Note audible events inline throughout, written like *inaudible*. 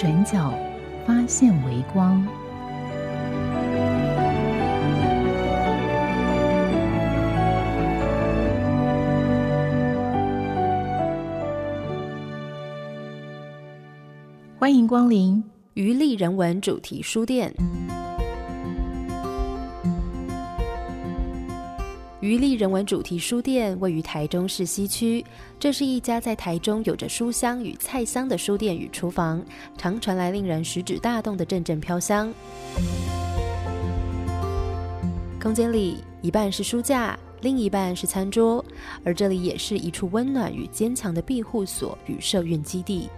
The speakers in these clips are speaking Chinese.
转角发现微光。欢迎光临余力人文主题书店。余力人文主题书店位于台中市西区，这是一家在台中有着书香与菜香的书店与厨房，常传来令人食指大动的阵阵飘香。空间里一半是书架，另一半是餐桌，而这里也是一处温暖与坚强的庇护所与社运基地。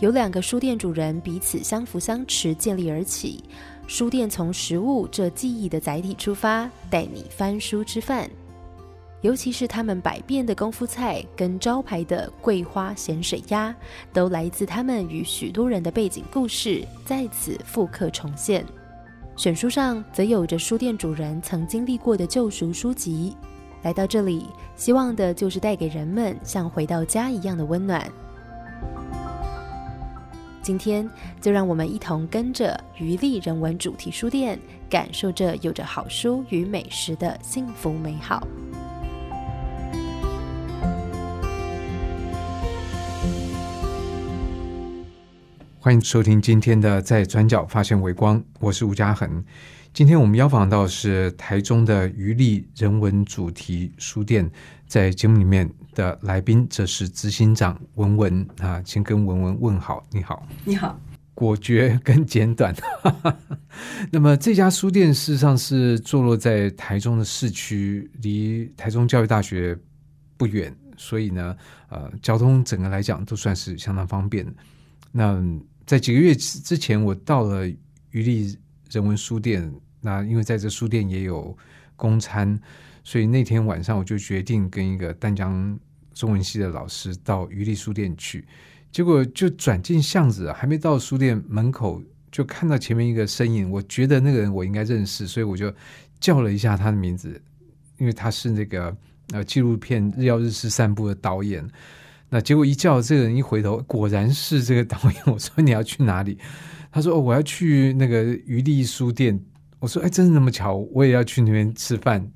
有两个书店主人彼此相扶相持建立而起。书店从食物这记忆的载体出发，带你翻书吃饭。尤其是他们百变的功夫菜跟招牌的桂花咸水鸭，都来自他们与许多人的背景故事，在此复刻重现。选书上则有着书店主人曾经历过的救赎书籍。来到这里，希望的就是带给人们像回到家一样的温暖。今天就让我们一同跟着余力人文主题书店，感受这有着好书与美食的幸福美好。欢迎收听今天的《在转角发现微光》，我是吴嘉恒。今天我们邀访到是台中的余力人文主题书店，在节目里面的来宾，这是执行长文文啊，请跟文文问好，你好，你好，果决跟简短。*laughs* 那么这家书店事实上是坐落在台中的市区，离台中教育大学不远，所以呢，呃，交通整个来讲都算是相当方便。那在几个月之前，我到了余力人文书店。那因为在这书店也有公餐，所以那天晚上我就决定跟一个淡江中文系的老师到余力书店去。结果就转进巷子，还没到书店门口，就看到前面一个身影。我觉得那个人我应该认识，所以我就叫了一下他的名字，因为他是那个呃纪录片《日曜日式散步》的导演。那结果一叫这个人一回头，果然是这个导演。我说你要去哪里？他说哦，我要去那个余力书店。我说哎，真是那么巧，我也要去那边吃饭。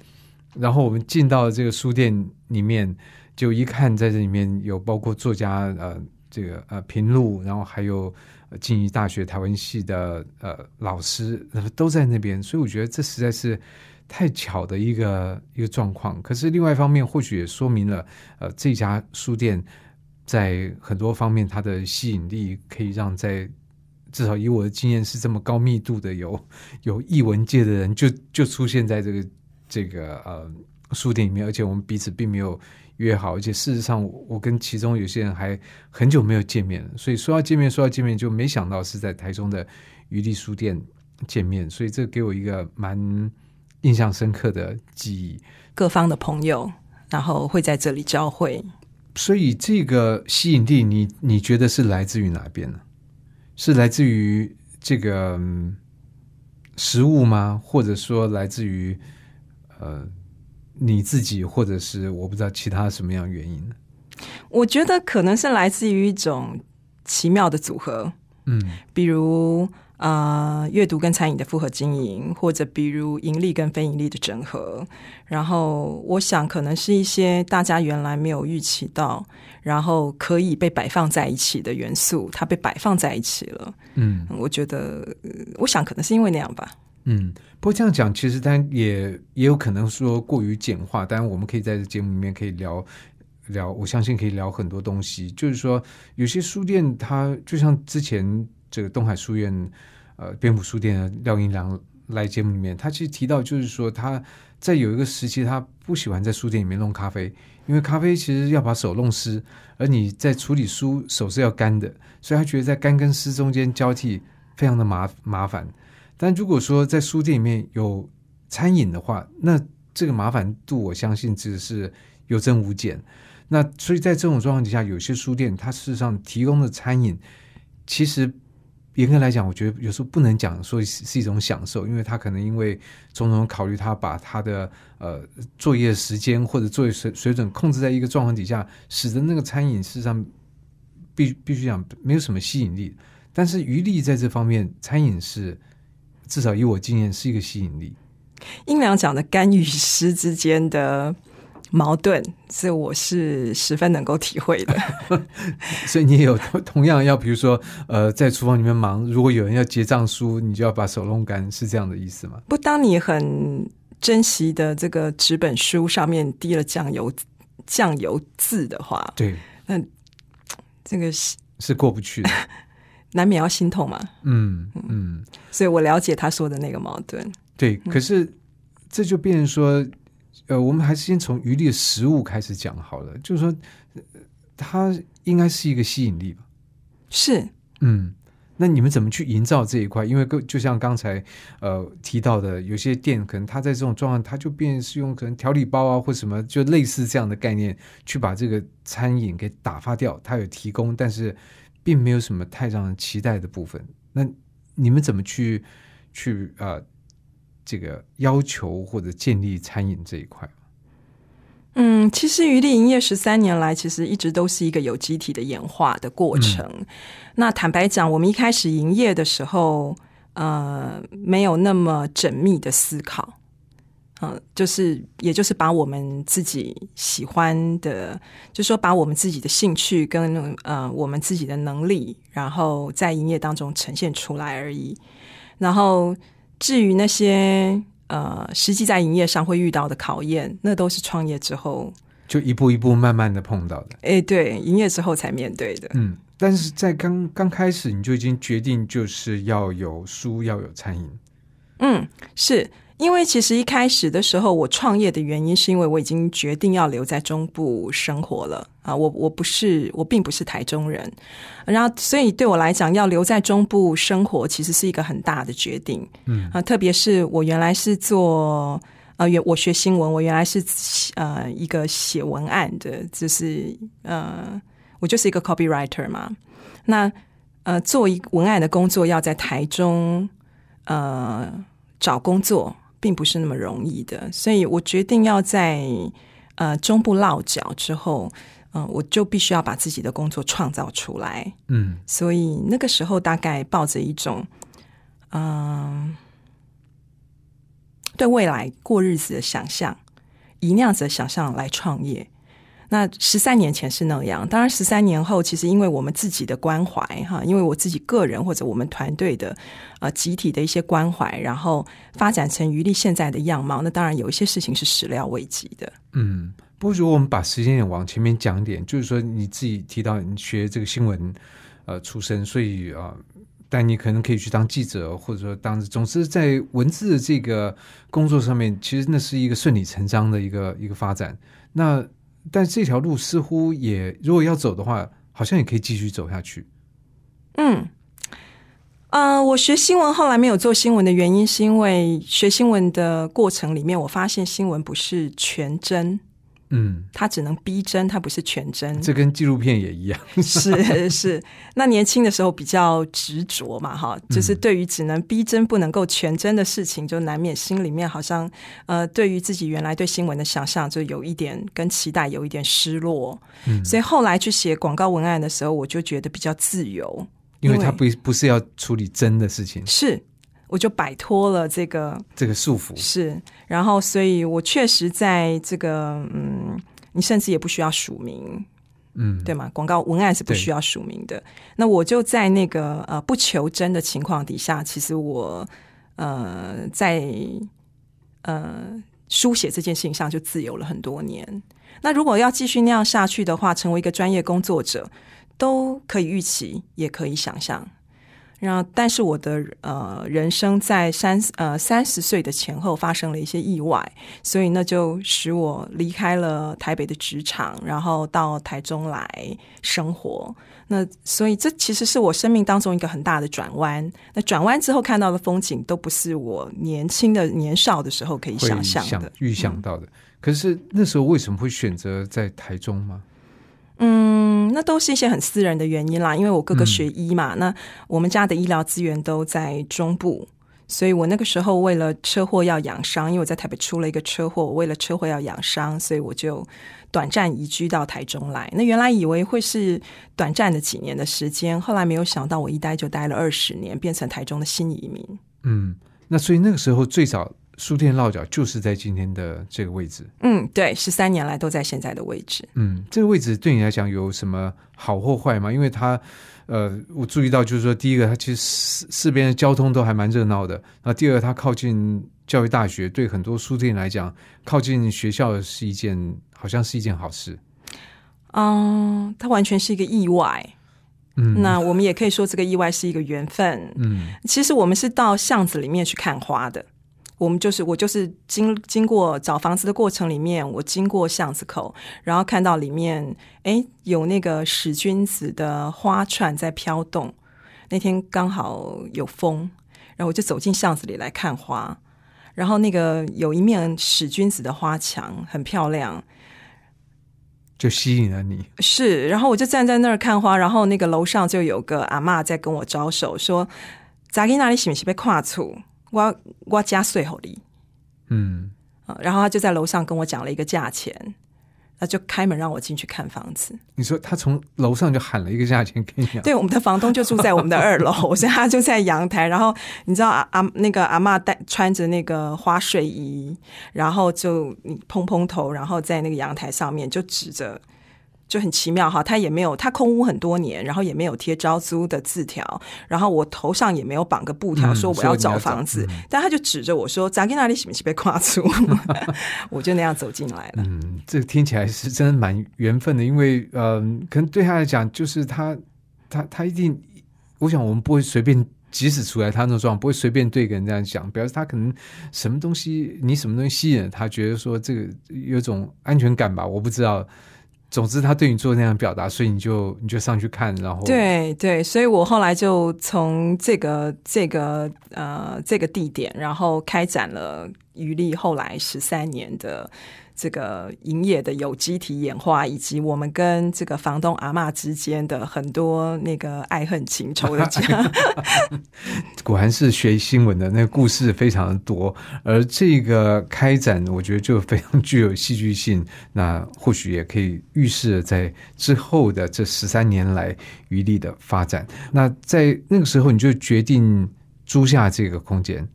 然后我们进到这个书店里面，就一看在这里面有包括作家呃这个呃平路，然后还有静宜大学台湾系的呃老师，都在那边。所以我觉得这实在是太巧的一个一个状况。可是另外一方面，或许也说明了呃这家书店在很多方面它的吸引力，可以让在至少以我的经验是这么高密度的，有 *laughs* 有译文界的人就就出现在这个这个呃书店里面，而且我们彼此并没有约好，而且事实上我跟其中有些人还很久没有见面了，所以说要见面说要见面，就没想到是在台中的余力书店见面，所以这给我一个蛮印象深刻的记忆。各方的朋友，然后会在这里交汇，所以这个吸引力，你你觉得是来自于哪边呢？是来自于这个食物吗？或者说来自于呃你自己，或者是我不知道其他什么样原因呢？我觉得可能是来自于一种奇妙的组合，嗯，比如。啊，阅读跟餐饮的复合经营，或者比如盈利跟非盈利的整合，然后我想可能是一些大家原来没有预期到，然后可以被摆放在一起的元素，它被摆放在一起了。嗯，我觉得，我想可能是因为那样吧。嗯，不过这样讲，其实但也也有可能说过于简化。当然，我们可以在这节目里面可以聊聊，我相信可以聊很多东西。就是说，有些书店它就像之前。这个东海书院，呃，蝙蝠书店的廖英良来节目里面，他其实提到，就是说他在有一个时期，他不喜欢在书店里面弄咖啡，因为咖啡其实要把手弄湿，而你在处理书手是要干的，所以他觉得在干跟湿中间交替非常的麻麻烦。但如果说在书店里面有餐饮的话，那这个麻烦度我相信只是有增无减。那所以在这种状况底下，有些书店它事实上提供的餐饮，其实严格来讲，我觉得有时候不能讲说是一种享受，因为他可能因为种种考虑，他把他的呃作业时间或者作业水水准控制在一个状况底下，使得那个餐饮事实上必必须讲没有什么吸引力。但是余力在这方面，餐饮是。至少以我经验是一个吸引力。英良讲的干与湿之间的矛盾，这我是十分能够体会的。*laughs* 所以你也有 *laughs* 同样要，比如说，呃，在厨房里面忙，如果有人要结账书，你就要把手弄干，是这样的意思吗？不，当你很珍惜的这个纸本书上面滴了酱油酱油渍的话，对，那这个是是过不去的。*laughs* 难免要心痛嘛，嗯嗯，所以我了解他说的那个矛盾。对，可是这就变成说，呃，我们还是先从鱼的食物开始讲好了。就是说，它应该是一个吸引力吧？是，嗯，那你们怎么去营造这一块？因为就像刚才呃提到的，有些店可能它在这种状况，它就变是用可能调理包啊或什么，就类似这样的概念去把这个餐饮给打发掉。它有提供，但是。并没有什么太让人期待的部分。那你们怎么去去呃这个要求或者建立餐饮这一块？嗯，其实余力营业十三年来，其实一直都是一个有机体的演化的过程。那坦白讲，我们一开始营业的时候，呃，没有那么缜密的思考。嗯，就是，也就是把我们自己喜欢的，就是说把我们自己的兴趣跟呃我们自己的能力，然后在营业当中呈现出来而已。然后至于那些呃实际在营业上会遇到的考验，那都是创业之后就一步一步慢慢的碰到的。哎，对，营业之后才面对的。嗯，但是在刚刚开始你就已经决定就是要有书，要有餐饮。嗯，是。因为其实一开始的时候，我创业的原因是因为我已经决定要留在中部生活了啊！我我不是我并不是台中人，然后所以对我来讲，要留在中部生活其实是一个很大的决定。嗯啊，特别是我原来是做呃，原我学新闻，我原来是呃一个写文案的，就是呃，我就是一个 copywriter 嘛。那呃，做一文案的工作要在台中呃找工作。并不是那么容易的，所以我决定要在呃中部落脚之后，嗯，我就必须要把自己的工作创造出来。嗯，所以那个时候大概抱着一种嗯对未来过日子的想象，以那样子的想象来创业。那十三年前是那样，当然十三年后，其实因为我们自己的关怀哈，因为我自己个人或者我们团队的呃集体的一些关怀，然后发展成余力现在的样貌。那当然有一些事情是始料未及的。嗯，不如我们把时间点往前面讲点，就是说你自己提到你学这个新闻呃出身，所以啊，但你可能可以去当记者，或者说当总之在文字的这个工作上面，其实那是一个顺理成章的一个一个发展。那但这条路似乎也，如果要走的话，好像也可以继续走下去。嗯，呃，我学新闻后来没有做新闻的原因，是因为学新闻的过程里面，我发现新闻不是全真。嗯，它只能逼真，它不是全真。这跟纪录片也一样。是 *laughs* 是，那年轻的时候比较执着嘛，哈，就是对于只能逼真不能够全真的事情，就难免心里面好像呃，对于自己原来对新闻的想象，就有一点跟期待有一点失落。嗯，所以后来去写广告文案的时候，我就觉得比较自由，因为他不不是要处理真的事情。是。我就摆脱了这个这个束缚，是，然后，所以我确实在这个，嗯，你甚至也不需要署名，嗯，对吗？广告文案是不需要署名的。那我就在那个呃不求真的情况底下，其实我呃在呃书写这件事情上就自由了很多年。那如果要继续那样下去的话，成为一个专业工作者，都可以预期，也可以想象。然后，但是我的呃人生在三呃三十岁的前后发生了一些意外，所以那就使我离开了台北的职场，然后到台中来生活。那所以这其实是我生命当中一个很大的转弯。那转弯之后看到的风景，都不是我年轻的年少的时候可以想象的、预想到的。可是那时候为什么会选择在台中吗？嗯，那都是一些很私人的原因啦。因为我哥哥学医嘛，那我们家的医疗资源都在中部，所以我那个时候为了车祸要养伤，因为我在台北出了一个车祸，我为了车祸要养伤，所以我就短暂移居到台中来。那原来以为会是短暂的几年的时间，后来没有想到我一待就待了二十年，变成台中的新移民。嗯，那所以那个时候最早。书店落脚就是在今天的这个位置。嗯，对，十三年来都在现在的位置。嗯，这个位置对你来讲有什么好或坏吗？因为它，呃，我注意到就是说，第一个，它其实四四边的交通都还蛮热闹的；那第二个，它靠近教育大学，对很多书店来讲，靠近学校是一件好像是一件好事。嗯，它完全是一个意外。嗯，那我们也可以说这个意外是一个缘分。嗯，其实我们是到巷子里面去看花的。我们就是我就是经经过找房子的过程里面，我经过巷子口，然后看到里面哎有那个使君子的花串在飘动。那天刚好有风，然后我就走进巷子里来看花。然后那个有一面使君子的花墙很漂亮，就吸引了你。是，然后我就站在那儿看花，然后那个楼上就有个阿妈在跟我招手说：“咋给那里是不是被跨出？”我我加税好利，嗯，然后他就在楼上跟我讲了一个价钱，那就开门让我进去看房子。你说他从楼上就喊了一个价钱给你？对，我们的房东就住在我们的二楼，所以他就在阳台。然后你知道阿阿那个阿妈带穿着那个花睡衣，然后就你蓬蓬头，然后在那个阳台上面就指着。就很奇妙哈，他也没有，他空屋很多年，然后也没有贴招租的字条，然后我头上也没有绑个布条说我要找房子，但他就指着我说：“扎给那里是不是被跨出？” *laughs* 我就那样走进来了。嗯，这个听起来是真的蛮缘分的，因为嗯，可能对他来讲，就是他他他一定，我想我们不会随便，即使出来他那种状况，不会随便对一个人这样讲，表示他可能什么东西，你什么东西吸引了他，觉得说这个有种安全感吧，我不知道。总之，他对你做那样表达，所以你就你就上去看，然后对对，所以我后来就从这个这个呃这个地点，然后开展了余力后来十三年的。这个营业的有机体演化，以及我们跟这个房东阿妈之间的很多那个爱恨情仇的讲，*laughs* 果然是学新闻的那个故事非常多，而这个开展，我觉得就非常具有戏剧性。那或许也可以预示在之后的这十三年来余力的发展。那在那个时候，你就决定租下这个空间。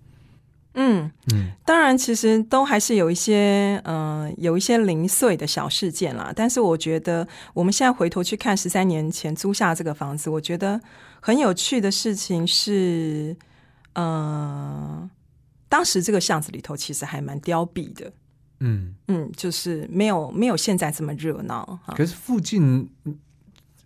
嗯嗯，当然，其实都还是有一些嗯，有一些零碎的小事件啦。但是我觉得，我们现在回头去看十三年前租下这个房子，我觉得很有趣的事情是，嗯，当时这个巷子里头其实还蛮凋敝的。嗯嗯，就是没有没有现在这么热闹。可是附近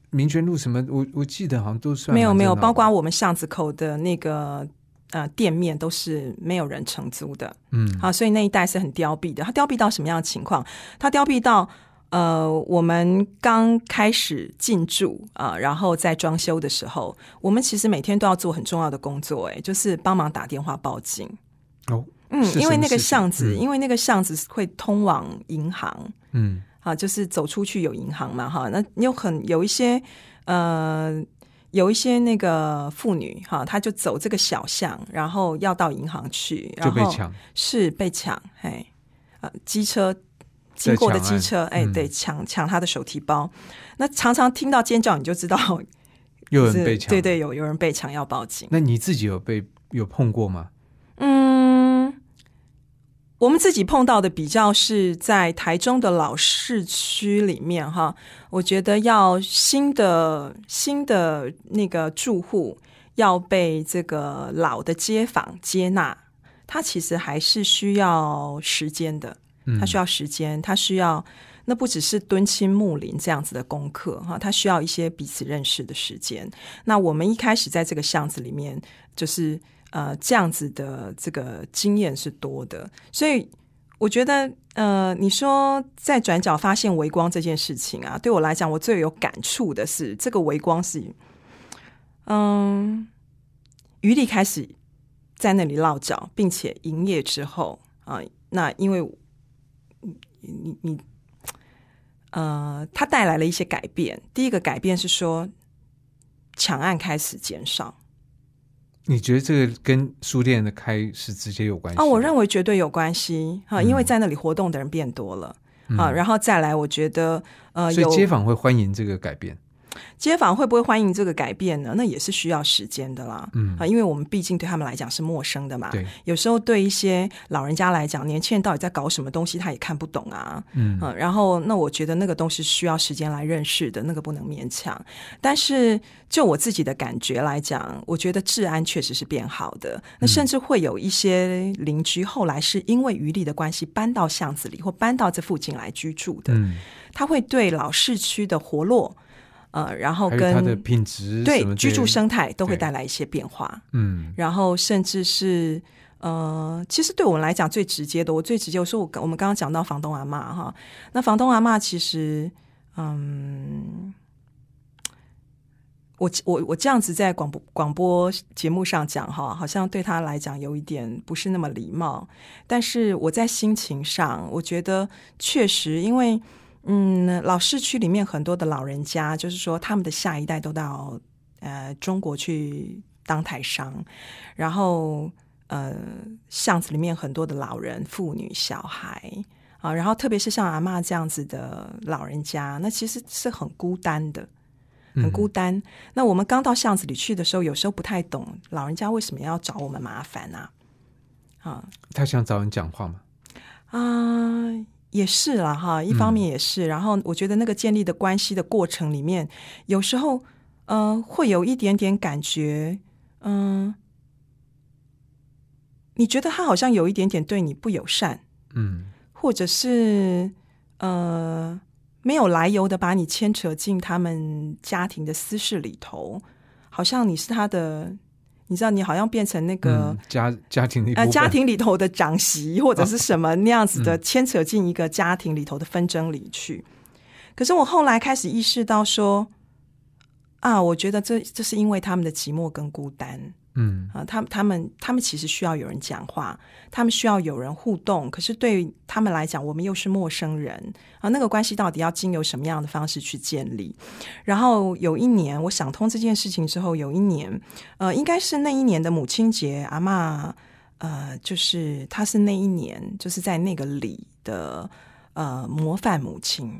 民权路什么，我我记得好像都算没有没有，包括我们巷子口的那个。呃，店面都是没有人承租的，嗯，好，所以那一带是很凋敝的。它凋敝到什么样的情况？它凋敝到呃，我们刚开始进驻啊，然后在装修的时候，我们其实每天都要做很重要的工作，哎，就是帮忙打电话报警。哦，嗯，因为那个巷子，因为那个巷子会通往银行，嗯，啊，就是走出去有银行嘛，哈，那有很有一些呃。有一些那个妇女哈，她就走这个小巷，然后要到银行去，就被抢，是被抢，嘿，呃，机车经过的机车，哎，对，抢抢她的手提包，那常常听到尖叫，你就知道 *laughs* 有人被抢，对对，有有人被抢要报警。那你自己有被有碰过吗？我们自己碰到的比较是在台中的老市区里面哈，我觉得要新的新的那个住户要被这个老的街坊接纳，它其实还是需要时间的，它需要时间，它需要那不只是敦亲睦邻这样子的功课哈，它需要一些彼此认识的时间。那我们一开始在这个巷子里面，就是呃这样子的这个经验是多的，所以我觉得呃，你说在转角发现微光这件事情啊，对我来讲，我最有感触的是这个微光是，嗯，余力开始在那里落脚，并且营业之后啊，那因为你你。呃，它带来了一些改变。第一个改变是说，抢案开始减少。你觉得这个跟书店的开是直接有关系？啊，我认为绝对有关系啊，因为在那里活动的人变多了啊。然后再来，我觉得呃，所以街坊会欢迎这个改变。街坊会不会欢迎这个改变呢？那也是需要时间的啦。嗯啊，因为我们毕竟对他们来讲是陌生的嘛。对，有时候对一些老人家来讲，年轻人到底在搞什么东西，他也看不懂啊。嗯啊，然后那我觉得那个东西需要时间来认识的，那个不能勉强。但是就我自己的感觉来讲，我觉得治安确实是变好的。那甚至会有一些邻居后来是因为余力的关系搬到巷子里或搬到这附近来居住的。嗯，他会对老市区的活络。呃，然后跟它的品质对居住生态都会带来一些变化，嗯，然后甚至是呃，其实对我们来讲最直接的，我最直接我说我我们刚刚讲到房东阿妈哈，那房东阿妈其实，嗯，我我我这样子在广播广播节目上讲哈，好像对他来讲有一点不是那么礼貌，但是我在心情上，我觉得确实因为。嗯，老市区里面很多的老人家，就是说他们的下一代都到呃中国去当台商，然后呃巷子里面很多的老人、妇女、小孩啊，然后特别是像阿妈这样子的老人家，那其实是很孤单的，很孤单。那我们刚到巷子里去的时候，有时候不太懂老人家为什么要找我们麻烦啊？啊，他想找人讲话吗？啊。也是啦，哈，一方面也是，然后我觉得那个建立的关系的过程里面，有时候呃会有一点点感觉，嗯，你觉得他好像有一点点对你不友善，嗯，或者是呃没有来由的把你牵扯进他们家庭的私事里头，好像你是他的。你知道，你好像变成那个家家庭里呃家庭里头的长媳或者是什么那样子的，牵扯进一个家庭里头的纷争里去。可是我后来开始意识到说，啊，我觉得这这是因为他们的寂寞跟孤单。嗯啊，他他们他们其实需要有人讲话，他们需要有人互动。可是对他们来讲，我们又是陌生人啊，那个关系到底要经由什么样的方式去建立？然后有一年，我想通这件事情之后，有一年，呃，应该是那一年的母亲节，阿妈，呃，就是她是那一年就是在那个里的呃模范母亲，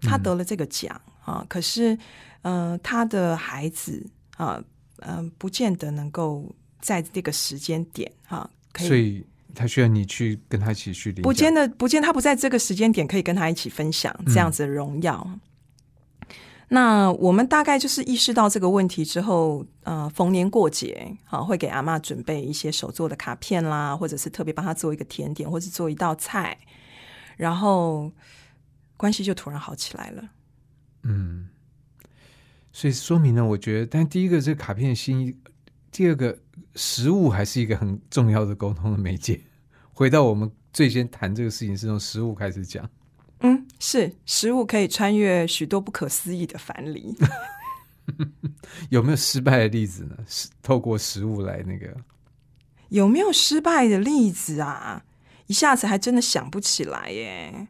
她得了这个奖啊。可是，呃，她的孩子啊。嗯，不见得能够在这个时间点哈，所以他需要你去跟他一起去。不见得，不见他不在这个时间点可以跟他一起分享这样子的荣耀。那我们大概就是意识到这个问题之后，呃，逢年过节啊，会给阿妈准备一些手做的卡片啦，或者是特别帮他做一个甜点，或者做一道菜，然后关系就突然好起来了。嗯。所以说明呢，我觉得，但第一个这卡片心意，第二个食物还是一个很重要的沟通的媒介。回到我们最先谈这个事情，是从食物开始讲。嗯，是食物可以穿越许多不可思议的藩篱。*laughs* 有没有失败的例子呢？是透过食物来那个？有没有失败的例子啊？一下子还真的想不起来耶。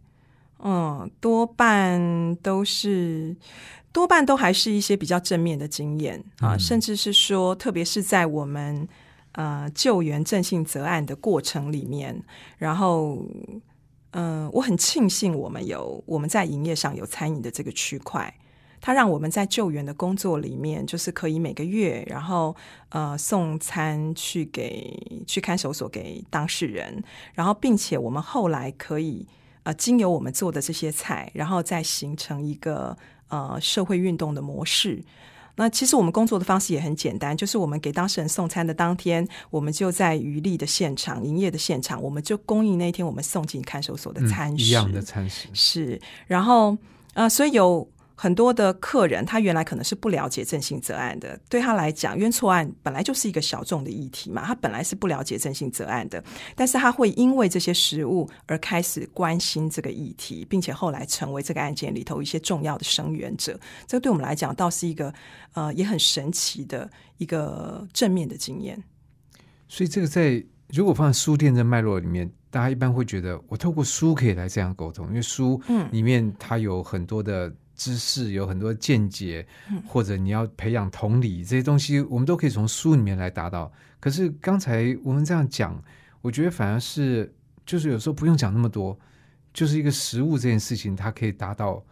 嗯，多半都是。多半都还是一些比较正面的经验啊，甚至是说，特别是在我们呃救援正信责案的过程里面，然后嗯，我很庆幸我们有我们在营业上有餐饮的这个区块，它让我们在救援的工作里面，就是可以每个月然后呃送餐去给去看守所给当事人，然后并且我们后来可以呃经由我们做的这些菜，然后再形成一个。呃，社会运动的模式，那其实我们工作的方式也很简单，就是我们给当事人送餐的当天，我们就在余力的现场、营业的现场，我们就供应那天我们送进看守所的餐食，一样的餐食是。然后呃，所以有。很多的客人，他原来可能是不了解正性责案的，对他来讲，冤错案本来就是一个小众的议题嘛，他本来是不了解正性责案的，但是他会因为这些食物而开始关心这个议题，并且后来成为这个案件里头一些重要的声援者。这个对我们来讲，倒是一个呃也很神奇的一个正面的经验。所以，这个在如果放在书店的脉络里面，大家一般会觉得，我透过书可以来这样沟通，因为书里面它有很多的。知识有很多见解，或者你要培养同理这些东西，我们都可以从书里面来达到。可是刚才我们这样讲，我觉得反而是就是有时候不用讲那么多，就是一个食物这件事情，它可以达到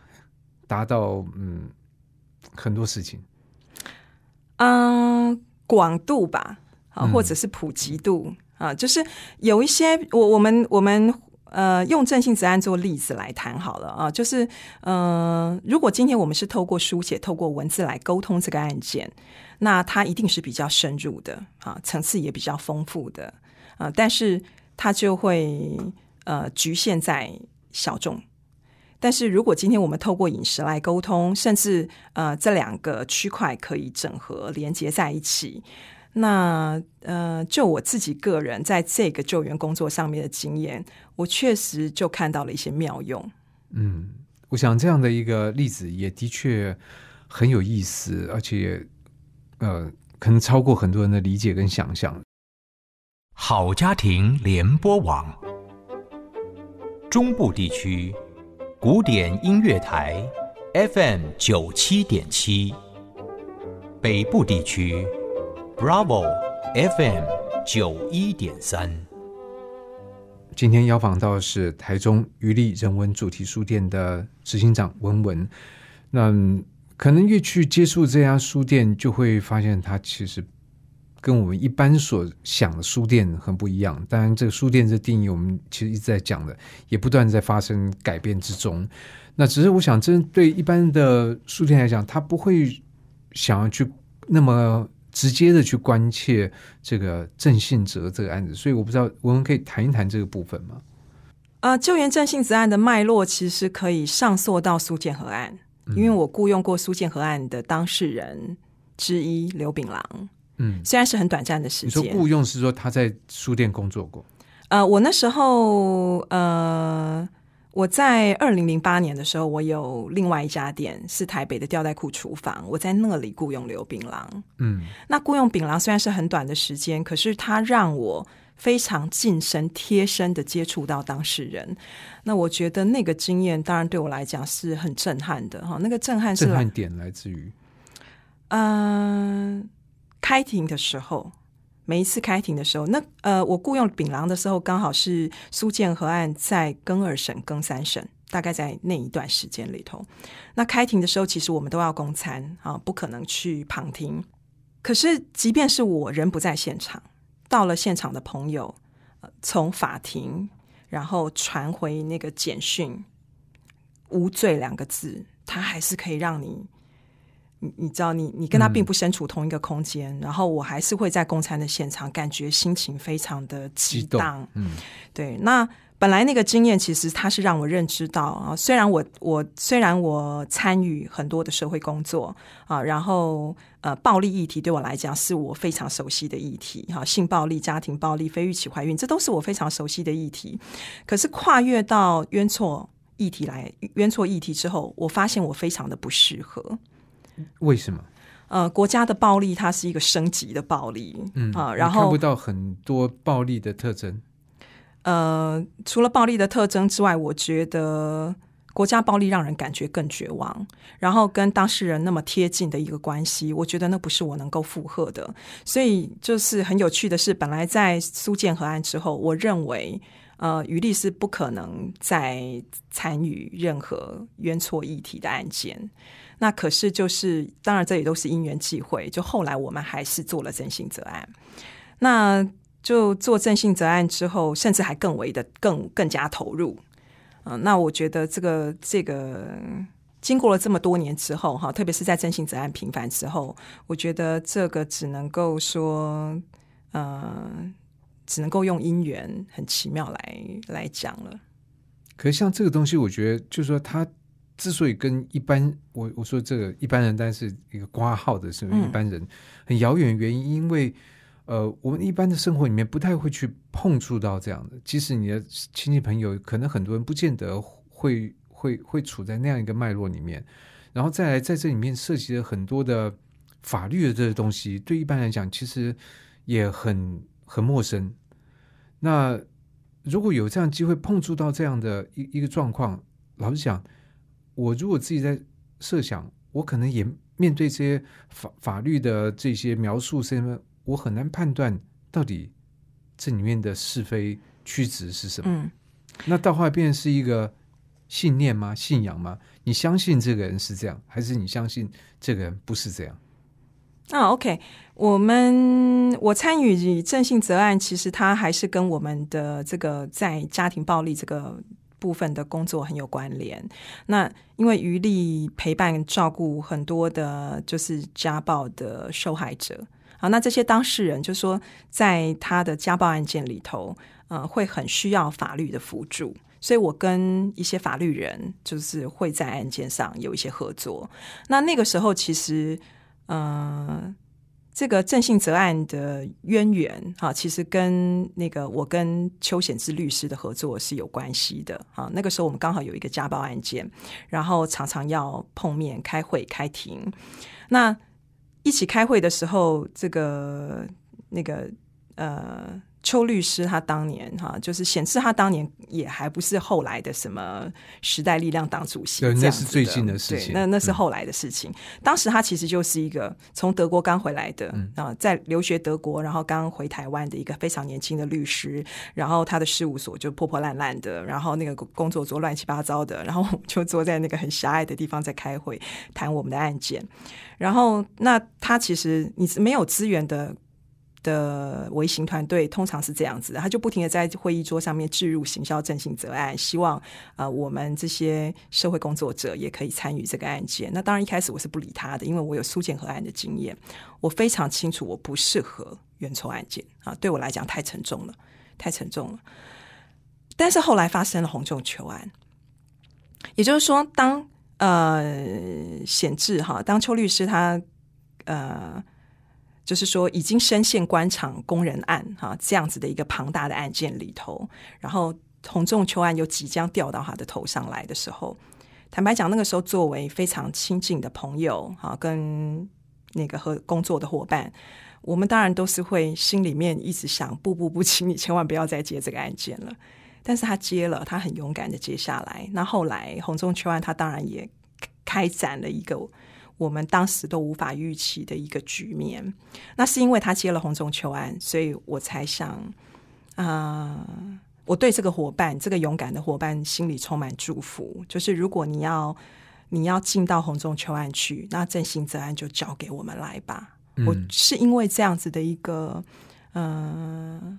达到嗯很多事情。嗯，广度吧，啊，或者是普及度啊，就是有一些我我们我们。呃，用正性子案做例子来谈好了啊，就是，呃，如果今天我们是透过书写、透过文字来沟通这个案件，那它一定是比较深入的啊，层次也比较丰富的啊，但是它就会呃局限在小众。但是如果今天我们透过饮食来沟通，甚至呃这两个区块可以整合连接在一起。那呃，就我自己个人在这个救援工作上面的经验，我确实就看到了一些妙用。嗯，我想这样的一个例子也的确很有意思，而且呃，可能超过很多人的理解跟想象。好家庭联播网，中部地区古典音乐台 FM 九七点七，北部地区。Bravo FM 九一点三。今天邀访到的是台中余力人文主题书店的执行长文文。那可能越去接触这家书店，就会发现它其实跟我们一般所想的书店很不一样。当然，这个书店这定义，我们其实一直在讲的，也不断在发生改变之中。那只是我想，针对一般的书店来讲，他不会想要去那么。直接的去关切这个郑信哲这个案子，所以我不知道我们可以谈一谈这个部分吗？啊，救援郑信哲案的脉络其实可以上溯到苏建和案，因为我雇佣过苏建和案的当事人之一刘炳郎。嗯，虽然是很短暂的时间。你说雇佣是说他在书店工作过？呃，我那时候呃。我在二零零八年的时候，我有另外一家店是台北的吊带裤厨房，我在那里雇佣刘炳郎。嗯，那雇佣炳郎虽然是很短的时间，可是他让我非常近身、贴身的接触到当事人。那我觉得那个经验，当然对我来讲是很震撼的哈。那个震撼是震撼点来自于，嗯，开庭的时候。每一次开庭的时候，那呃，我雇佣丙郎的时候，刚好是苏建和案在更二审、更三审，大概在那一段时间里头。那开庭的时候，其实我们都要公餐啊，不可能去旁听。可是，即便是我人不在现场，到了现场的朋友，从法庭然后传回那个简讯“无罪”两个字，他还是可以让你。你你知道，你你跟他并不身处同一个空间，然后我还是会在公餐的现场，感觉心情非常的激荡。嗯，对。那本来那个经验，其实它是让我认知到啊，虽然我我虽然我参与很多的社会工作啊，然后呃，暴力议题对我来讲是我非常熟悉的议题哈，性暴力、家庭暴力、非预期怀孕，这都是我非常熟悉的议题。可是跨越到冤错议题来冤错议题之后，我发现我非常的不适合。为什么？呃，国家的暴力它是一个升级的暴力，嗯啊，然后看不到很多暴力的特征。呃，除了暴力的特征之外，我觉得国家暴力让人感觉更绝望。然后跟当事人那么贴近的一个关系，我觉得那不是我能够负荷的。所以就是很有趣的是，本来在苏建和案之后，我认为呃，余力是不可能再参与任何冤错议题的案件。那可是就是，当然这也都是因缘际会。就后来我们还是做了正信责案，那就做正信责案之后，甚至还更为的更更加投入。嗯，那我觉得这个这个经过了这么多年之后，哈，特别是在征信责案频繁之后，我觉得这个只能够说，呃，只能够用因缘很奇妙来来讲了。可是像这个东西，我觉得就是说，它之所以跟一般我我说这个一般人，但是一个挂号的是一般人很遥远原因，因为呃，我们一般的生活里面不太会去碰触到这样的。即使你的亲戚朋友，可能很多人不见得会会会处在那样一个脉络里面。然后再来在这里面涉及了很多的法律的这些东西，对一般来讲其实也很很陌生。那如果有这样机会碰触到这样的一一个状况，老实讲，我如果自己在设想，我可能也面对这些法法律的这些描述，什么我很难判断到底这里面的是非曲直是什么。嗯，那到后来变成是一个信念吗？信仰吗？你相信这个人是这样，还是你相信这个人不是这样？啊，OK，我们我参与正信责案，其实它还是跟我们的这个在家庭暴力这个部分的工作很有关联。那因为余力陪伴照顾很多的，就是家暴的受害者啊，那这些当事人就说，在他的家暴案件里头，呃，会很需要法律的辅助，所以我跟一些法律人就是会在案件上有一些合作。那那个时候其实。嗯，这个郑信哲案的渊源哈，其实跟那个我跟邱显之律师的合作是有关系的哈。那个时候我们刚好有一个家暴案件，然后常常要碰面开会开庭。那一起开会的时候，这个那个呃。邱律师他当年哈，就是显示他当年也还不是后来的什么时代力量党主席，对，那是最近的事情。那那是后来的事情。当时他其实就是一个从德国刚回来的啊，在留学德国，然后刚回台湾的一个非常年轻的律师。然后他的事务所就破破烂烂的，然后那个工作做乱七八糟的，然后就坐在那个很狭隘的地方在开会谈我们的案件。然后那他其实你是没有资源的。的微型团队通常是这样子，他就不停的在会议桌上面置入行销正性责案，希望呃我们这些社会工作者也可以参与这个案件。那当然一开始我是不理他的，因为我有苏建和案的经验，我非常清楚我不适合原抽案件啊，对我来讲太沉重了，太沉重了。但是后来发生了洪仲求案，也就是说，当呃显志哈，当邱律师他呃。就是说，已经深陷官场工人案哈这样子的一个庞大的案件里头，然后洪仲秋案又即将掉到他的头上来的时候，坦白讲，那个时候作为非常亲近的朋友哈，跟那个和工作的伙伴，我们当然都是会心里面一直想，不不不，请你千万不要再接这个案件了。但是他接了，他很勇敢的接下来。那后来洪仲秋案，他当然也开展了一个。我们当时都无法预期的一个局面，那是因为他接了红中秋案，所以我才想，啊，我对这个伙伴，这个勇敢的伙伴心里充满祝福。就是如果你要你要进到红中秋案去，那振兴则案就交给我们来吧。我是因为这样子的一个，嗯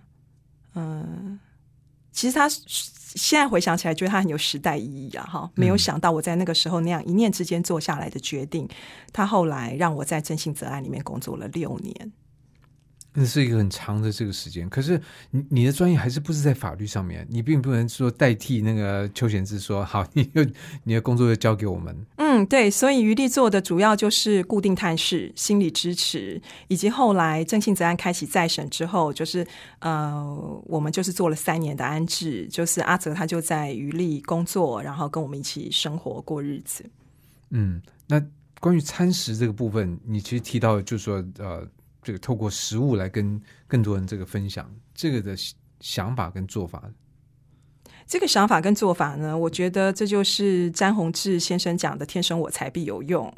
嗯。其实他现在回想起来，觉得他很有时代意义啊！哈，没有想到我在那个时候那样一念之间做下来的决定，他后来让我在真信泽案里面工作了六年。那是一个很长的这个时间，可是你你的专业还是不是在法律上面？你并不能说代替那个邱贤志说好，你就你的工作就交给我们。嗯，对，所以余力做的主要就是固定探视、心理支持，以及后来郑信泽案开启再审之后，就是呃，我们就是做了三年的安置，就是阿泽他就在余力工作，然后跟我们一起生活过日子。嗯，那关于餐食这个部分，你其实提到就是说呃。这个透过食物来跟更多人这个分享这个的想法跟做法，这个想法跟做法呢，我觉得这就是詹宏志先生讲的“天生我材必有用”。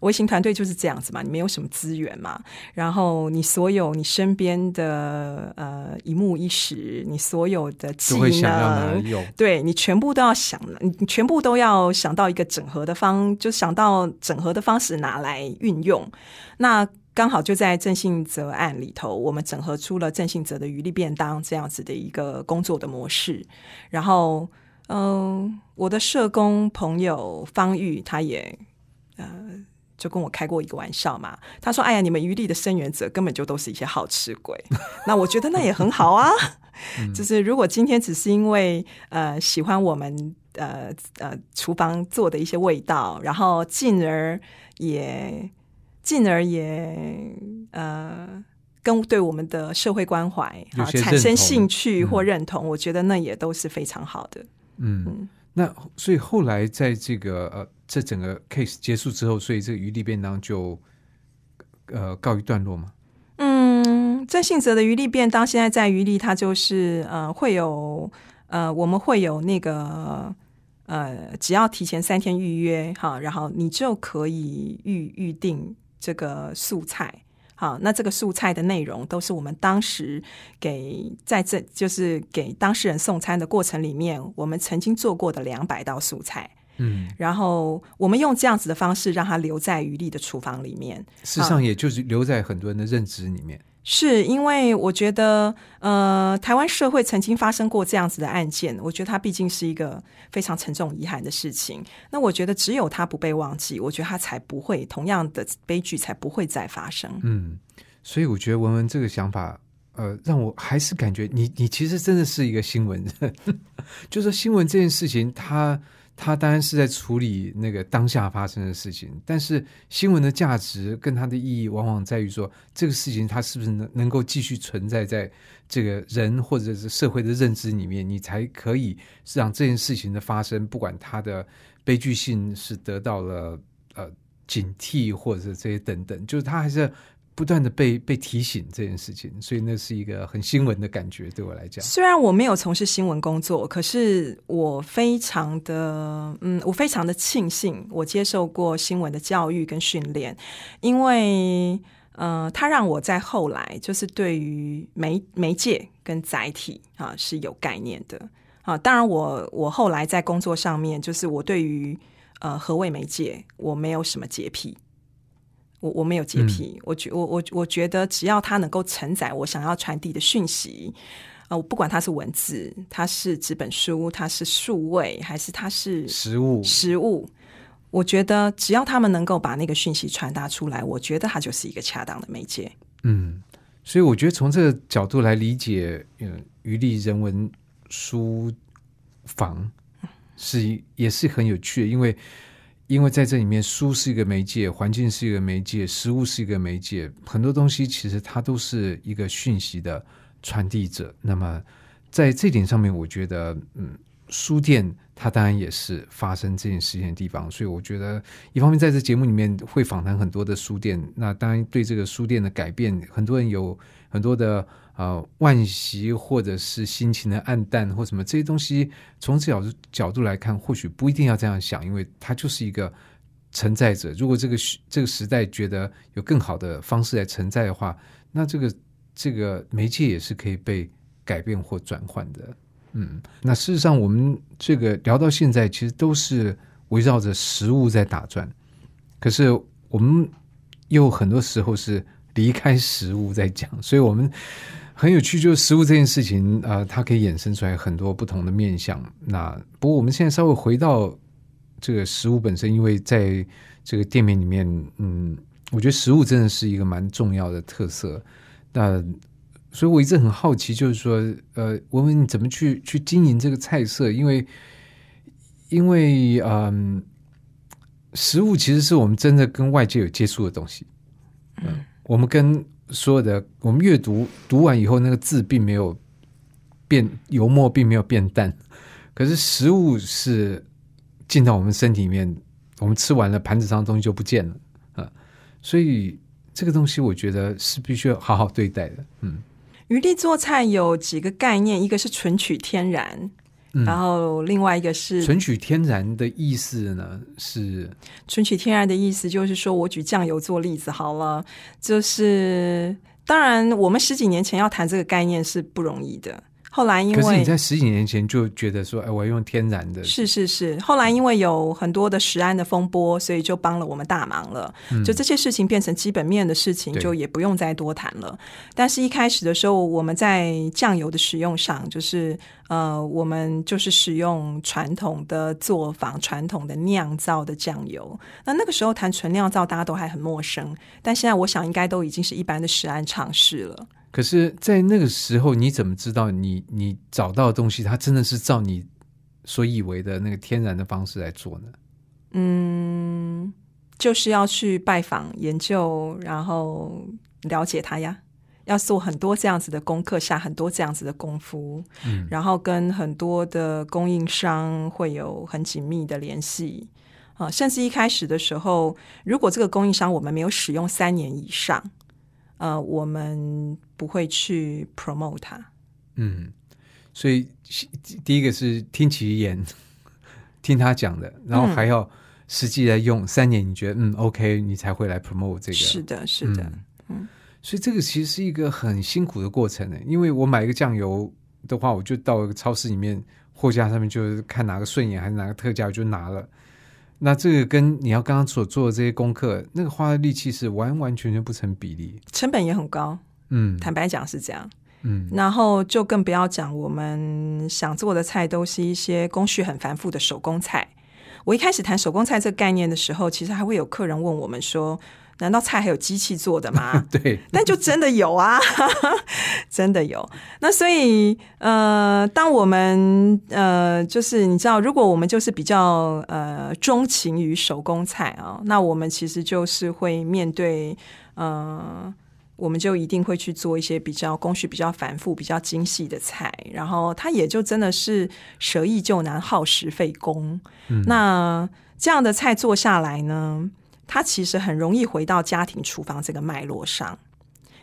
微型团队就是这样子嘛，你没有什么资源嘛，然后你所有你身边的呃一目一时，你所有的技能，对你全部都要想，你全部都要想到一个整合的方，就想到整合的方式拿来运用，那。刚好就在正信哲案里头，我们整合出了正信哲的余力便当这样子的一个工作的模式。然后，嗯，我的社工朋友方玉，他也呃，就跟我开过一个玩笑嘛。他说：“哎呀，你们余力的生源者根本就都是一些好吃鬼。” *laughs* 那我觉得那也很好啊。就是如果今天只是因为呃喜欢我们呃呃厨房做的一些味道，然后进而也进而也呃。跟对我们的社会关怀啊产生兴趣或认同，我觉得那也都是非常好的。嗯，那所以后来在这个呃这整个 case 结束之后，所以这个余力便当就呃告一段落吗？嗯，郑信哲的余力便当现在在余力，它就是呃会有呃我们会有那个呃只要提前三天预约哈，然后你就可以预预定这个素菜。好，那这个素菜的内容都是我们当时给在这就是给当事人送餐的过程里面，我们曾经做过的两百道素菜。嗯，然后我们用这样子的方式让它留在余力的厨房里面，事实上也就是留在很多人的认知里面。是因为我觉得，呃，台湾社会曾经发生过这样子的案件，我觉得它毕竟是一个非常沉重遗憾的事情。那我觉得只有它不被忘记，我觉得它才不会同样的悲剧才不会再发生。嗯，所以我觉得文文这个想法，呃，让我还是感觉你你其实真的是一个新闻人，*laughs* 就是新闻这件事情，它。他当然是在处理那个当下发生的事情，但是新闻的价值跟它的意义，往往在于说这个事情它是不是能能够继续存在在这个人或者是社会的认知里面，你才可以让这件事情的发生，不管它的悲剧性是得到了呃警惕，或者是这些等等，就是它还是。不断的被被提醒这件事情，所以那是一个很新闻的感觉，对我来讲。虽然我没有从事新闻工作，可是我非常的嗯，我非常的庆幸我接受过新闻的教育跟训练，因为呃，它让我在后来就是对于媒媒介跟载体啊是有概念的啊。当然，我我后来在工作上面，就是我对于呃何谓媒介，我没有什么洁癖。我我没有洁癖，我觉我我我觉得只要它能够承载我想要传递的讯息，呃，不管它是文字，它是纸本书，它是数位，还是它是实物，实物，我觉得只要他们能够把那个讯息传达出来，我觉得它就是一个恰当的媒介。嗯，所以我觉得从这个角度来理解，嗯，余力人文书房是也是很有趣的，因为。因为在这里面，书是一个媒介，环境是一个媒介，食物是一个媒介，很多东西其实它都是一个讯息的传递者。那么在这点上面，我觉得，嗯，书店它当然也是发生这件事情的地方。所以我觉得，一方面在这节目里面会访谈很多的书店，那当然对这个书店的改变，很多人有很多的。啊，惋惜或者是心情的暗淡或什么这些东西，从这角度角度来看，或许不一定要这样想，因为它就是一个承载者。如果这个这个时代觉得有更好的方式来承载的话，那这个这个媒介也是可以被改变或转换的。嗯，那事实上，我们这个聊到现在，其实都是围绕着食物在打转，可是我们又很多时候是离开食物在讲，所以我们。很有趣，就是食物这件事情啊，它可以衍生出来很多不同的面相。那不过我们现在稍微回到这个食物本身，因为在这个店面里面，嗯，我觉得食物真的是一个蛮重要的特色。那所以我一直很好奇，就是说，呃，文文你怎么去去经营这个菜色？因为因为嗯，食物其实是我们真的跟外界有接触的东西。嗯，我们跟所有的我们阅读读完以后，那个字并没有变油墨，并没有变淡。可是食物是进到我们身体里面，我们吃完了，盘子上的东西就不见了啊。所以这个东西，我觉得是必须要好好对待的。嗯，余力做菜有几个概念，一个是纯取天然。然后另外一个是纯取天然的意思呢？是纯取天然的意思，就是说我举酱油做例子好了，就是当然我们十几年前要谈这个概念是不容易的。后来因为可是你在十几年前就觉得说，哎，我要用天然的，是是是。后来因为有很多的食安的风波，所以就帮了我们大忙了。就这些事情变成基本面的事情，就也不用再多谈了。但是一开始的时候，我们在酱油的使用上，就是呃，我们就是使用传统的作坊、传统的酿造的酱油。那那个时候谈纯酿造，大家都还很陌生。但现在我想，应该都已经是一般的食安尝试了。可是，在那个时候，你怎么知道你你找到的东西，它真的是照你所以为的那个天然的方式来做呢？嗯，就是要去拜访、研究，然后了解它呀。要做很多这样子的功课，下很多这样子的功夫，嗯，然后跟很多的供应商会有很紧密的联系啊。甚至一开始的时候，如果这个供应商我们没有使用三年以上。呃，我们不会去 promote 它。嗯，所以第一个是听其言，听他讲的，然后还要实际来用三年，你觉得嗯 OK，你才会来 promote 这个。是的，是的，嗯。所以这个其实是一个很辛苦的过程呢，因为我买一个酱油的话，我就到一个超市里面货架上面，就是看哪个顺眼还是哪个特价，我就拿了。那这个跟你要刚刚所做的这些功课，那个花的力气是完完全全不成比例，成本也很高。嗯，坦白讲是这样。嗯，然后就更不要讲，我们想做的菜都是一些工序很繁复的手工菜。我一开始谈手工菜这个概念的时候，其实还会有客人问我们说。难道菜还有机器做的吗？*laughs* 对，但就真的有啊，*laughs* 真的有。那所以呃，当我们呃，就是你知道，如果我们就是比较呃钟情于手工菜啊，那我们其实就是会面对呃，我们就一定会去做一些比较工序比较繁复、比较精细的菜，然后它也就真的是舍易就难、耗时费工。那这样的菜做下来呢？它其实很容易回到家庭厨房这个脉络上，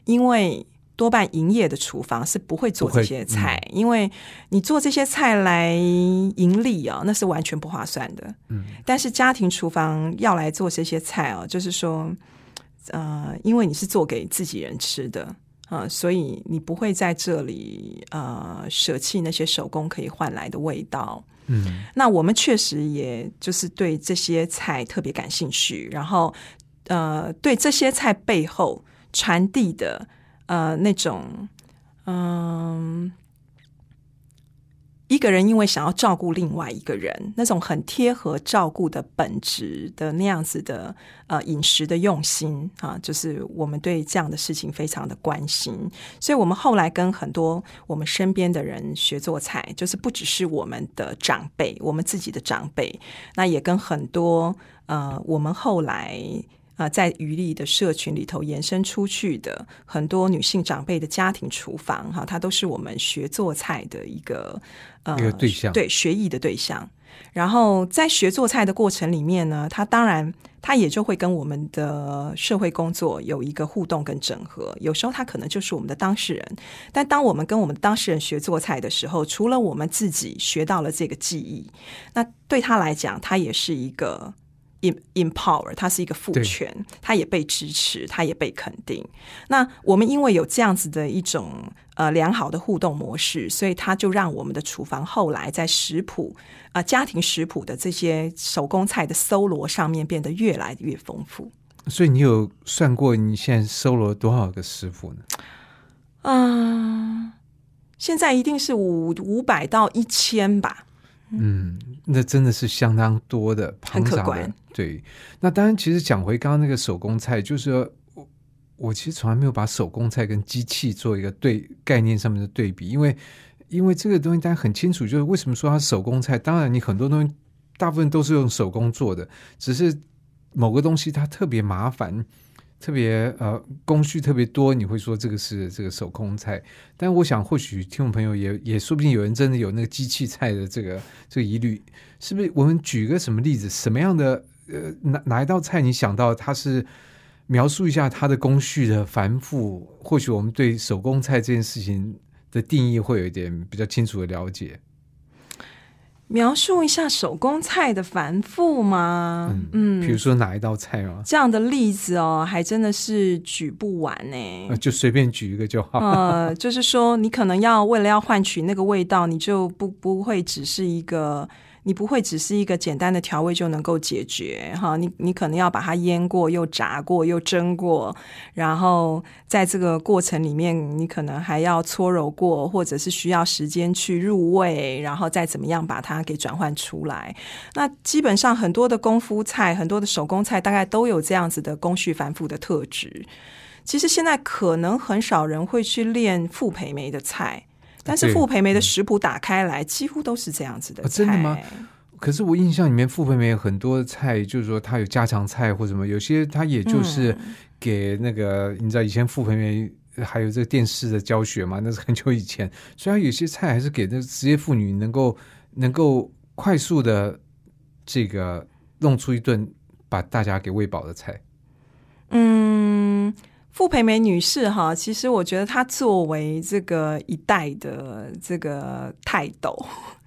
因为多半营业的厨房是不会做这些菜，因为你做这些菜来盈利啊，那是完全不划算的。嗯，但是家庭厨房要来做这些菜哦，就是说，呃，因为你是做给自己人吃的啊，所以你不会在这里呃舍弃那些手工可以换来的味道。嗯，那我们确实也就是对这些菜特别感兴趣，然后呃，对这些菜背后传递的呃那种嗯。一个人因为想要照顾另外一个人，那种很贴合照顾的本质的那样子的呃饮食的用心啊，就是我们对这样的事情非常的关心，所以我们后来跟很多我们身边的人学做菜，就是不只是我们的长辈，我们自己的长辈，那也跟很多呃我们后来。啊，在余力的社群里头延伸出去的很多女性长辈的家庭厨房，哈，它都是我们学做菜的一个呃对象，对学艺的对象。然后在学做菜的过程里面呢，它当然它也就会跟我们的社会工作有一个互动跟整合。有时候他可能就是我们的当事人，但当我们跟我们当事人学做菜的时候，除了我们自己学到了这个技艺，那对他来讲，他也是一个。empower，它是一个赋权，它也被支持，它也被肯定。那我们因为有这样子的一种呃良好的互动模式，所以它就让我们的厨房后来在食谱啊家庭食谱的这些手工菜的搜罗上面变得越来越丰富。所以你有算过你现在搜罗多少个师傅呢？嗯，现在一定是五五百到一千吧。嗯，那真的是相当多的庞杂的。对，那当然，其实讲回刚刚那个手工菜，就是我我其实从来没有把手工菜跟机器做一个对概念上面的对比，因为因为这个东西大家很清楚，就是为什么说它手工菜？当然，你很多东西大部分都是用手工做的，只是某个东西它特别麻烦。特别呃工序特别多，你会说这个是这个手工菜，但我想或许听众朋友也也说不定有人真的有那个机器菜的这个这个疑虑，是不是？我们举个什么例子？什么样的呃哪哪一道菜你想到它是描述一下它的工序的繁复？或许我们对手工菜这件事情的定义会有一点比较清楚的了解。描述一下手工菜的繁复吗？嗯，比如说哪一道菜吗？这样的例子哦，还真的是举不完呢。就随便举一个就好。呃，就是说，你可能要为了要换取那个味道，你就不不会只是一个。你不会只是一个简单的调味就能够解决哈，你你可能要把它腌过、又炸过、又蒸过，然后在这个过程里面，你可能还要搓揉过，或者是需要时间去入味，然后再怎么样把它给转换出来。那基本上很多的功夫菜、很多的手工菜，大概都有这样子的工序繁复的特质。其实现在可能很少人会去练傅培梅的菜。但是傅培梅的食谱打开来，几乎都是这样子的菜。真的吗？可是我印象里面，傅培梅很多菜，就是说他有家常菜或什么，有些他也就是给那个，你知道以前傅培梅还有这个电视的教学嘛？那是很久以前，虽然有些菜还是给那职业妇女能够能够快速的这个弄出一顿把大家给喂饱的菜。嗯。傅培梅女士哈，其实我觉得她作为这个一代的这个泰斗，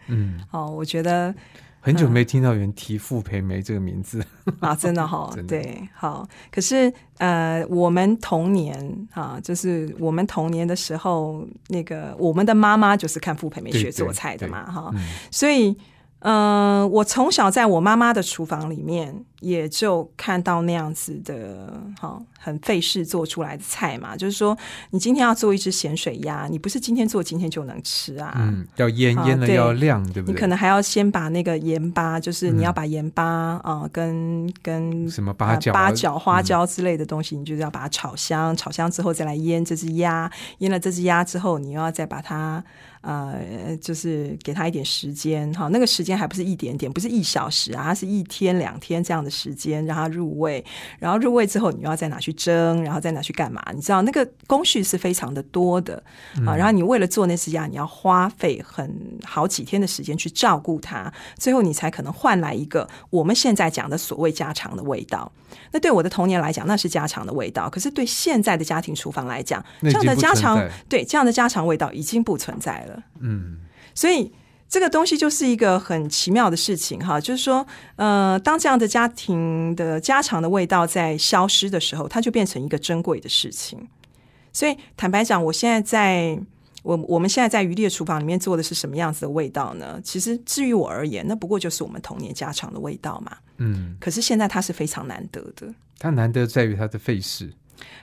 嗯，*laughs* 哦，我觉得很久没听到有人提傅培梅这个名字。啊，真的哈，*laughs* 对，好，可是呃，我们童年啊，就是我们童年的时候，那个我们的妈妈就是看傅培梅学做菜的嘛，哈，所以。嗯，我从小在我妈妈的厨房里面，也就看到那样子的，哈，很费事做出来的菜嘛。就是说，你今天要做一只咸水鸭，你不是今天做今天就能吃啊。嗯，要腌腌了要晾，对不对？你可能还要先把那个盐巴，就是你要把盐巴啊，跟跟什么八角、八角、花椒之类的东西，你就是要把它炒香，炒香之后再来腌这只鸭。腌了这只鸭之后，你又要再把它。呃，就是给他一点时间哈，那个时间还不是一点点，不是一小时啊，它是一天两天这样的时间让他入味，然后入味之后，你又要再拿去蒸，然后再拿去干嘛？你知道那个工序是非常的多的啊。然后你为了做那只鸭，你要花费很好几天的时间去照顾它，最后你才可能换来一个我们现在讲的所谓家常的味道。那对我的童年来讲，那是家常的味道；可是对现在的家庭厨房来讲，这样的家常对这样的家常味道已经不存在了。嗯，所以这个东西就是一个很奇妙的事情哈，就是说，呃，当这样的家庭的家常的味道在消失的时候，它就变成一个珍贵的事情。所以坦白讲，我现在在我我们现在在余力的厨房里面做的是什么样子的味道呢？其实，至于我而言，那不过就是我们童年家常的味道嘛。嗯，可是现在它是非常难得的。它难得在于它的费事。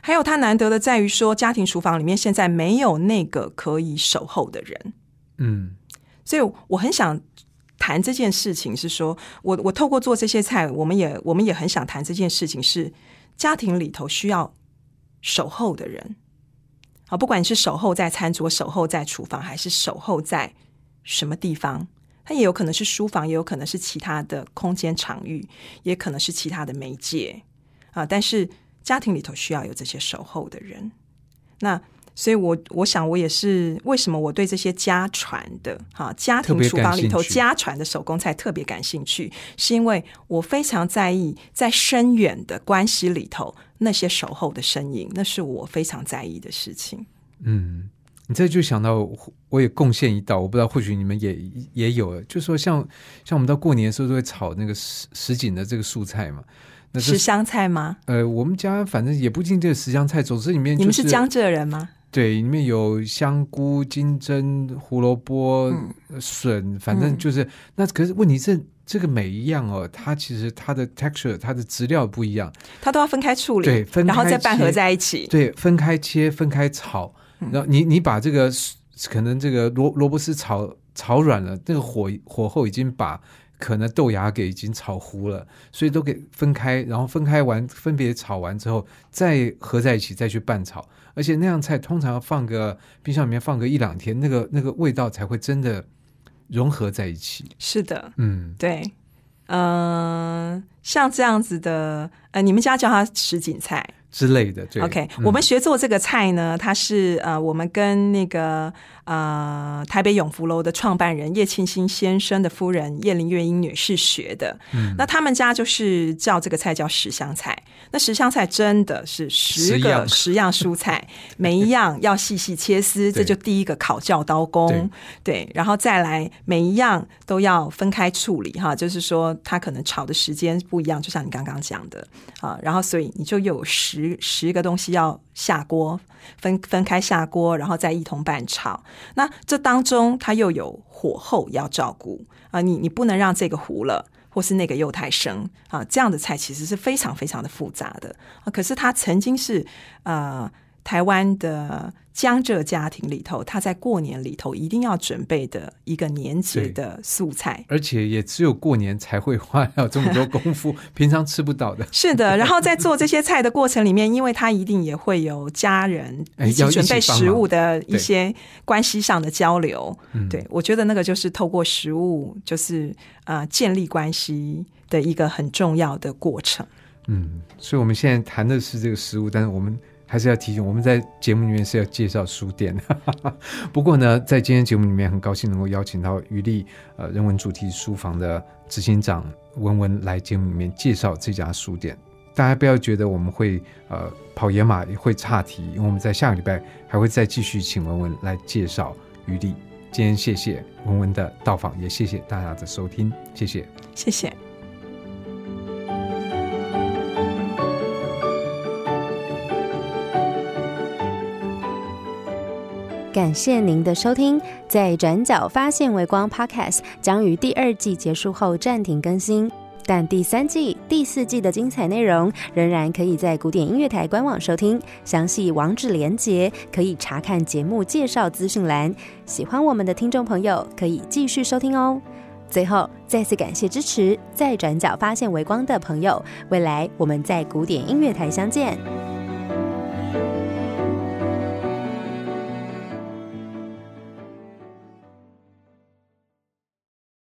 还有它难得的在于说，家庭厨房里面现在没有那个可以守候的人。嗯，所以我很想谈这件事情，是说我我透过做这些菜，我们也我们也很想谈这件事情，是家庭里头需要守候的人。啊，不管你是守候在餐桌、守候在厨房，还是守候在什么地方，它也有可能是书房，也有可能是其他的空间场域，也可能是其他的媒介啊。但是家庭里头需要有这些守候的人，那所以，我我想，我也是为什么我对这些家传的哈家庭厨房里头家传的手工菜特别感兴趣，是因为我非常在意在深远的关系里头那些守候的身影，那是我非常在意的事情。嗯，你这就想到，我也贡献一道，我不知道或许你们也也有，就说像像我们到过年的时候都会炒那个什什锦的这个素菜嘛。十香菜吗？呃，我们家反正也不进这个十香菜，总之里面你们是江浙人吗？对，里面有香菇、金针、胡萝卜、笋，反正就是那。可是问题是，这个每一样哦，它其实它的 texture、它的质料不一样，它都要分开处理，对，分然后再拌合在一起，对，分开切、分开炒。然后你你把这个可能这个萝萝卜丝炒炒软了，那个火火候已经把。可能豆芽给已经炒糊了，所以都给分开，然后分开完分别炒完之后，再合在一起再去拌炒。而且那样菜通常要放个冰箱里面放个一两天，那个那个味道才会真的融合在一起。是的，嗯，对，嗯，像这样子的，呃，你们家叫它什锦菜，之类的。对，OK，我们学做这个菜呢，它是呃，我们跟那个。呃，台北永福楼的创办人叶庆新先生的夫人叶林月英女士学的。嗯，那他们家就是叫这个菜叫十香菜。那十香菜真的是十个十样蔬菜，*laughs* 每一样要细细切丝，这就第一个考教刀工。对，然后再来每一样都要分开处理哈，就是说它可能炒的时间不一样，就像你刚刚讲的啊。然后所以你就有十十个东西要下锅。分分开下锅，然后再一同拌炒。那这当中它又有火候要照顾啊，你你不能让这个糊了，或是那个又太生啊。这样的菜其实是非常非常的复杂的啊。可是它曾经是啊台湾的。江浙家庭里头，他在过年里头一定要准备的一个年节的素菜，而且也只有过年才会花掉这么多功夫，*laughs* 平常吃不到的。是的，然后在做这些菜的过程里面，因为他一定也会有家人一起准备食物的一些关系上的交流。对，我觉得那个就是透过食物，就是呃建立关系的一个很重要的过程。嗯，所以我们现在谈的是这个食物，但是我们。还是要提醒，我们在节目里面是要介绍书店。*laughs* 不过呢，在今天节目里面，很高兴能够邀请到余力呃人文主题书房的执行长文文来节目里面介绍这家书店。大家不要觉得我们会呃跑野马会岔题，因为我们在下个礼拜还会再继续请文文来介绍余力。今天谢谢文文的到访，也谢谢大家的收听，谢谢，谢谢。感谢您的收听，在转角发现微光 Podcast 将于第二季结束后暂停更新，但第三季、第四季的精彩内容仍然可以在古典音乐台官网收听，详细网址连接可以查看节目介绍资讯栏。喜欢我们的听众朋友可以继续收听哦。最后再次感谢支持在转角发现微光的朋友，未来我们在古典音乐台相见。